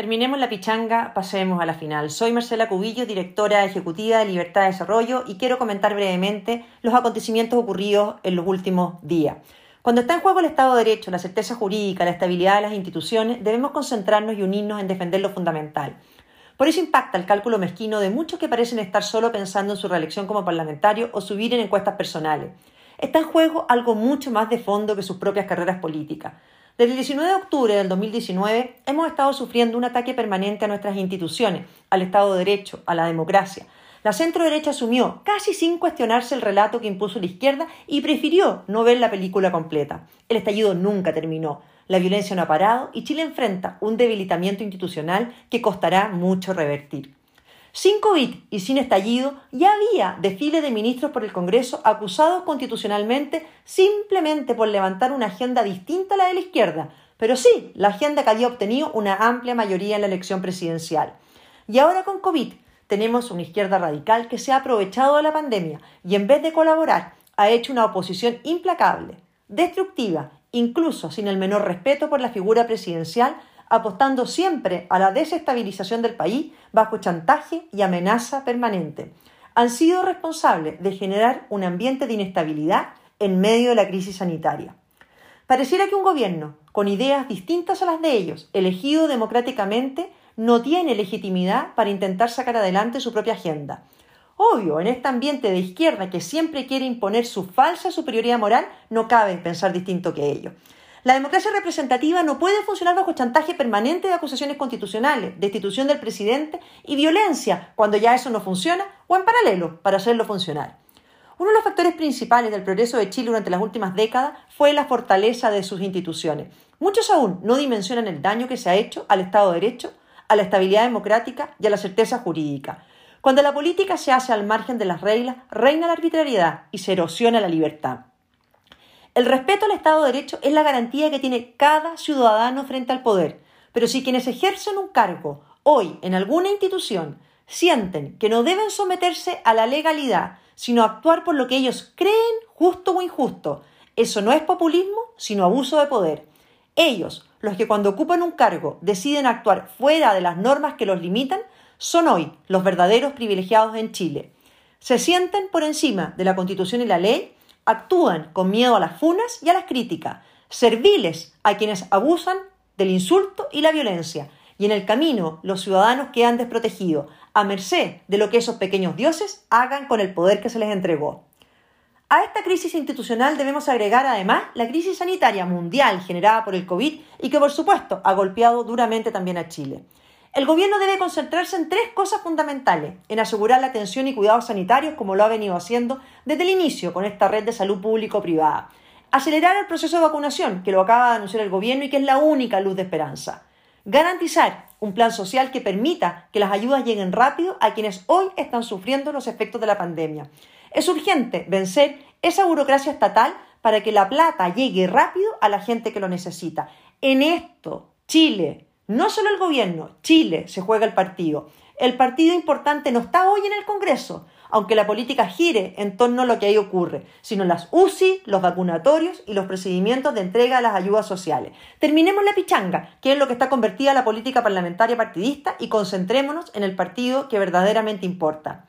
Terminemos la pichanga, pasemos a la final. Soy Marcela Cubillo, directora ejecutiva de Libertad de Desarrollo y quiero comentar brevemente los acontecimientos ocurridos en los últimos días. Cuando está en juego el Estado de Derecho, la certeza jurídica, la estabilidad de las instituciones, debemos concentrarnos y unirnos en defender lo fundamental. Por eso impacta el cálculo mezquino de muchos que parecen estar solo pensando en su reelección como parlamentario o subir en encuestas personales. Está en juego algo mucho más de fondo que sus propias carreras políticas. Desde el 19 de octubre del 2019 hemos estado sufriendo un ataque permanente a nuestras instituciones, al Estado de Derecho, a la democracia. La centro derecha asumió, casi sin cuestionarse el relato que impuso la izquierda, y prefirió no ver la película completa. El estallido nunca terminó. La violencia no ha parado y Chile enfrenta un debilitamiento institucional que costará mucho revertir. Sin COVID y sin estallido, ya había desfile de ministros por el Congreso acusados constitucionalmente simplemente por levantar una agenda distinta a la de la izquierda, pero sí la agenda que había obtenido una amplia mayoría en la elección presidencial. Y ahora con COVID tenemos una izquierda radical que se ha aprovechado de la pandemia y en vez de colaborar ha hecho una oposición implacable, destructiva, incluso sin el menor respeto por la figura presidencial apostando siempre a la desestabilización del país bajo chantaje y amenaza permanente. Han sido responsables de generar un ambiente de inestabilidad en medio de la crisis sanitaria. Pareciera que un gobierno con ideas distintas a las de ellos, elegido democráticamente, no tiene legitimidad para intentar sacar adelante su propia agenda. Obvio, en este ambiente de izquierda que siempre quiere imponer su falsa superioridad moral, no cabe pensar distinto que ello. La democracia representativa no puede funcionar bajo chantaje permanente de acusaciones constitucionales, destitución del presidente y violencia cuando ya eso no funciona o en paralelo para hacerlo funcionar. Uno de los factores principales del progreso de Chile durante las últimas décadas fue la fortaleza de sus instituciones. Muchos aún no dimensionan el daño que se ha hecho al Estado de Derecho, a la estabilidad democrática y a la certeza jurídica. Cuando la política se hace al margen de las reglas, reina la arbitrariedad y se erosiona la libertad. El respeto al Estado de Derecho es la garantía que tiene cada ciudadano frente al poder. Pero si quienes ejercen un cargo hoy en alguna institución sienten que no deben someterse a la legalidad, sino actuar por lo que ellos creen justo o injusto, eso no es populismo, sino abuso de poder. Ellos, los que cuando ocupan un cargo deciden actuar fuera de las normas que los limitan, son hoy los verdaderos privilegiados en Chile. Se sienten por encima de la Constitución y la ley actúan con miedo a las funas y a las críticas, serviles a quienes abusan del insulto y la violencia, y en el camino los ciudadanos quedan desprotegidos, a merced de lo que esos pequeños dioses hagan con el poder que se les entregó. A esta crisis institucional debemos agregar además la crisis sanitaria mundial generada por el COVID y que por supuesto ha golpeado duramente también a Chile. El gobierno debe concentrarse en tres cosas fundamentales, en asegurar la atención y cuidados sanitarios como lo ha venido haciendo desde el inicio con esta red de salud público-privada. Acelerar el proceso de vacunación, que lo acaba de anunciar el gobierno y que es la única luz de esperanza. Garantizar un plan social que permita que las ayudas lleguen rápido a quienes hoy están sufriendo los efectos de la pandemia. Es urgente vencer esa burocracia estatal para que la plata llegue rápido a la gente que lo necesita. En esto, Chile, no solo el gobierno, Chile se juega el partido. El partido importante no está hoy en el Congreso, aunque la política gire en torno a lo que ahí ocurre, sino las UCI, los vacunatorios y los procedimientos de entrega de las ayudas sociales. Terminemos la pichanga, que es lo que está convertida la política parlamentaria partidista, y concentrémonos en el partido que verdaderamente importa.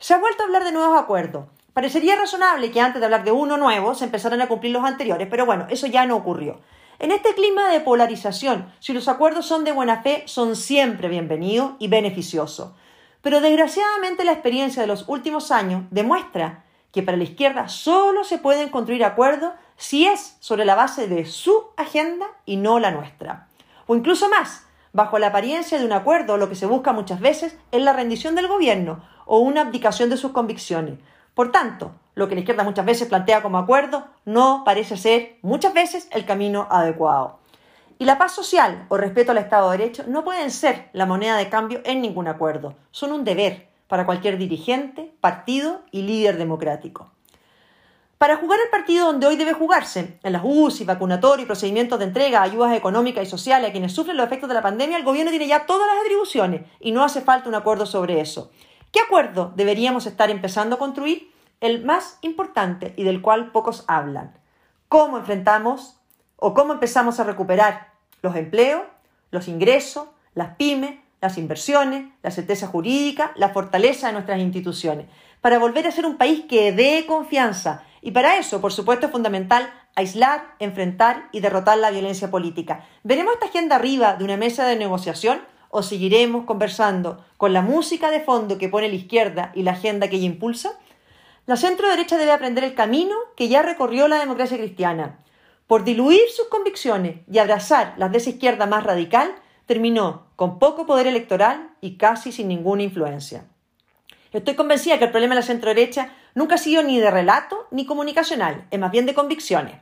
Se ha vuelto a hablar de nuevos acuerdos. Parecería razonable que antes de hablar de uno nuevo se empezaran a cumplir los anteriores, pero bueno, eso ya no ocurrió. En este clima de polarización, si los acuerdos son de buena fe, son siempre bienvenidos y beneficiosos. Pero desgraciadamente la experiencia de los últimos años demuestra que para la izquierda solo se pueden construir acuerdos si es sobre la base de su agenda y no la nuestra. O incluso más, bajo la apariencia de un acuerdo, lo que se busca muchas veces es la rendición del gobierno o una abdicación de sus convicciones. Por tanto, lo que la izquierda muchas veces plantea como acuerdo no parece ser muchas veces el camino adecuado. Y la paz social o respeto al Estado de Derecho no pueden ser la moneda de cambio en ningún acuerdo, son un deber para cualquier dirigente, partido y líder democrático. Para jugar el partido donde hoy debe jugarse, en las UCI, vacunatorio y procedimientos de entrega, ayudas económicas y sociales a quienes sufren los efectos de la pandemia, el gobierno tiene ya todas las atribuciones y no hace falta un acuerdo sobre eso. ¿Qué acuerdo deberíamos estar empezando a construir? El más importante y del cual pocos hablan. ¿Cómo enfrentamos o cómo empezamos a recuperar los empleos, los ingresos, las pymes, las inversiones, la certeza jurídica, la fortaleza de nuestras instituciones, para volver a ser un país que dé confianza. Y para eso, por supuesto, es fundamental aislar, enfrentar y derrotar la violencia política. ¿Veremos esta agenda arriba de una mesa de negociación o seguiremos conversando con la música de fondo que pone la izquierda y la agenda que ella impulsa? La centro derecha debe aprender el camino que ya recorrió la democracia cristiana. Por diluir sus convicciones y abrazar las de esa izquierda más radical, terminó con poco poder electoral y casi sin ninguna influencia. Estoy convencida que el problema de la centro derecha nunca ha sido ni de relato ni comunicacional, es más bien de convicciones.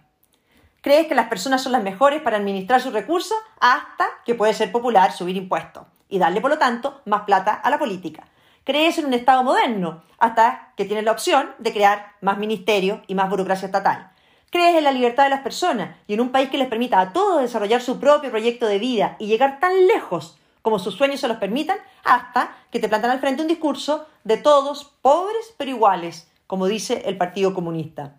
Crees que las personas son las mejores para administrar sus recursos hasta que puede ser popular subir impuestos y darle, por lo tanto, más plata a la política. Crees en un Estado moderno hasta que tienes la opción de crear más ministerios y más burocracia estatal. Crees en la libertad de las personas y en un país que les permita a todos desarrollar su propio proyecto de vida y llegar tan lejos como sus sueños se los permitan, hasta que te plantan al frente un discurso de todos pobres pero iguales, como dice el Partido Comunista.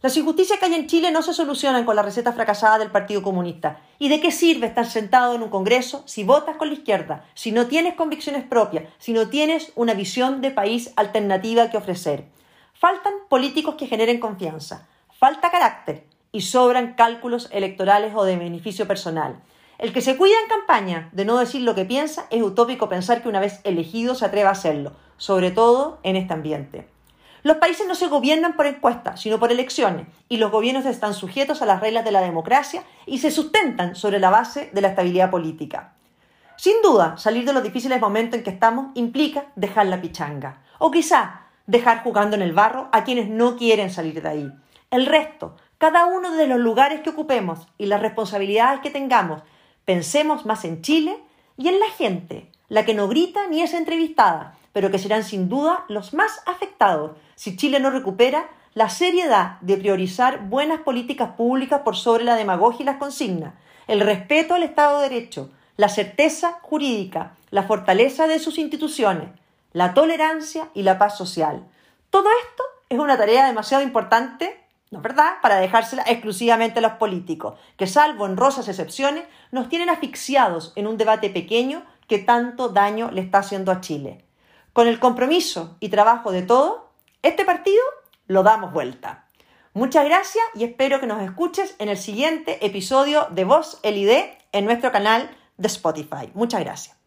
Las injusticias que hay en Chile no se solucionan con la receta fracasada del Partido Comunista. ¿Y de qué sirve estar sentado en un Congreso si votas con la izquierda, si no tienes convicciones propias, si no tienes una visión de país alternativa que ofrecer? Faltan políticos que generen confianza, falta carácter y sobran cálculos electorales o de beneficio personal. El que se cuida en campaña de no decir lo que piensa es utópico pensar que una vez elegido se atreva a hacerlo, sobre todo en este ambiente. Los países no se gobiernan por encuestas, sino por elecciones, y los gobiernos están sujetos a las reglas de la democracia y se sustentan sobre la base de la estabilidad política. Sin duda, salir de los difíciles momentos en que estamos implica dejar la pichanga, o quizá dejar jugando en el barro a quienes no quieren salir de ahí. El resto, cada uno de los lugares que ocupemos y las responsabilidades que tengamos, pensemos más en Chile y en la gente, la que no grita ni es entrevistada, pero que serán sin duda los más afectados si Chile no recupera la seriedad de priorizar buenas políticas públicas por sobre la demagogia y las consignas, el respeto al Estado de Derecho, la certeza jurídica, la fortaleza de sus instituciones, la tolerancia y la paz social. Todo esto es una tarea demasiado importante, ¿no es verdad?, para dejársela exclusivamente a los políticos, que salvo en rosas excepciones, nos tienen asfixiados en un debate pequeño que tanto daño le está haciendo a Chile. Con el compromiso y trabajo de todos, este partido lo damos vuelta. Muchas gracias y espero que nos escuches en el siguiente episodio de Voz LID en nuestro canal de Spotify. Muchas gracias.